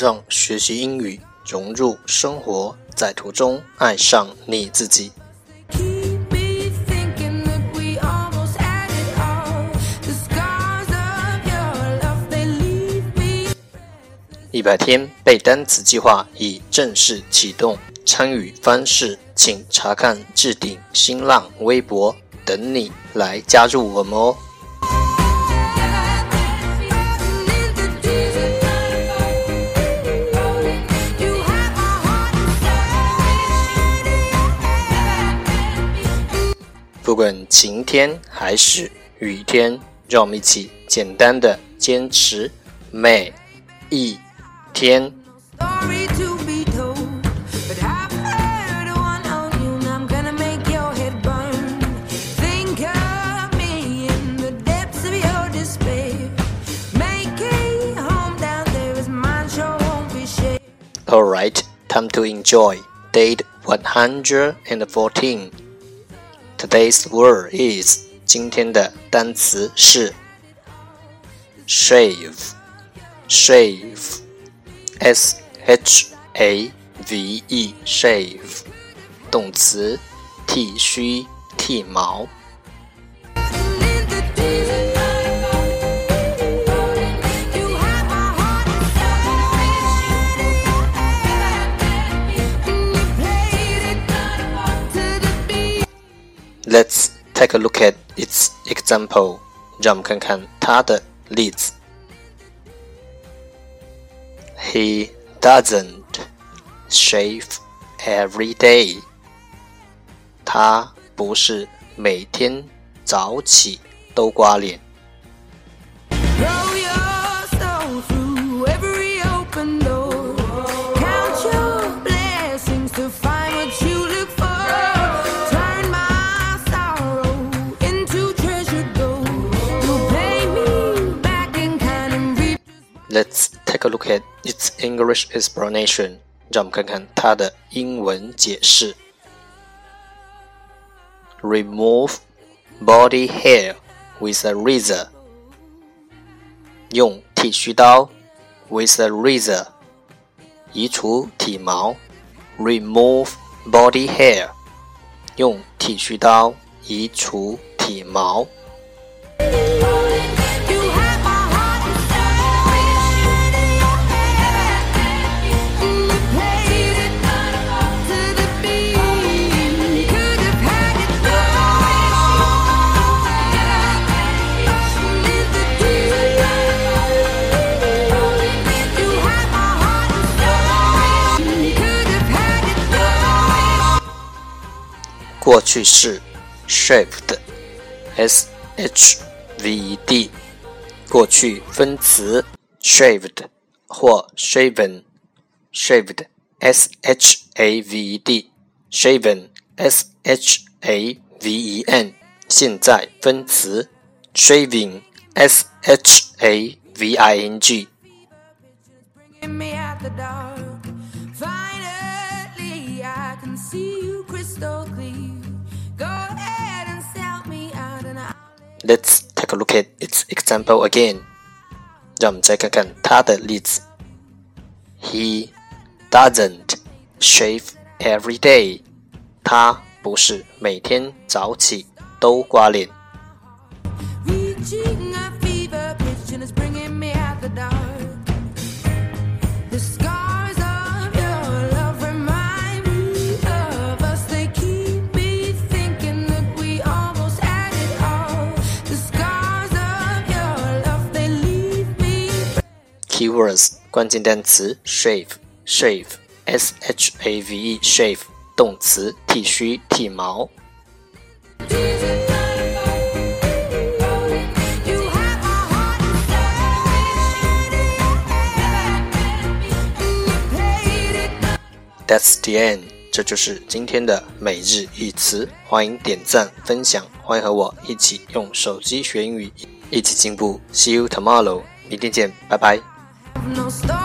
让学习英语融入生活，在途中爱上你自己。一百天背单词计划已正式启动，参与方式请查看置顶新浪微博，等你来加入我们哦。晴天还是雨天，让我们一起简单的坚持每一天。 Story to be told, but I've heard one on you. and I'm gonna make your head burn. Think of me in the depths of your despair. Make a home down there as mine sure won't be shared. Alright, time to enjoy date 114. Today's word is 今天的单词是 shave, shave, s h a v e, shave，动词，剃须、剃毛。 take a look at its example. 让我们看看它的例子。He doesn't shave every day. 他不是每天早起都刮脸。 Let's take a look at its English explanation. 让我们看看它的英文解释。Remove body hair with a razor. 用剃须刀 with a razor 移除体毛。Remove body hair. 用剃须刀移除体毛。 过去式 shaved，s h v e d，过去分词 shaved 或 shaven，shaved，s h a v e d，shaven，s h a v e n，现在分词 shaving，s h a v i n g。Let's take a look at its example again. 让我们再看看它的例子。He doesn't shave every day. 他不是每天早起都刮脸。 Keywords 关键单词 shave shave，s h a v e，shave，动词，剃须、剃毛。That's the end，这就是今天的每日一词。欢迎点赞分享，欢迎和我一起用手机学英语，一起进步。See you tomorrow，明天见，拜拜。No.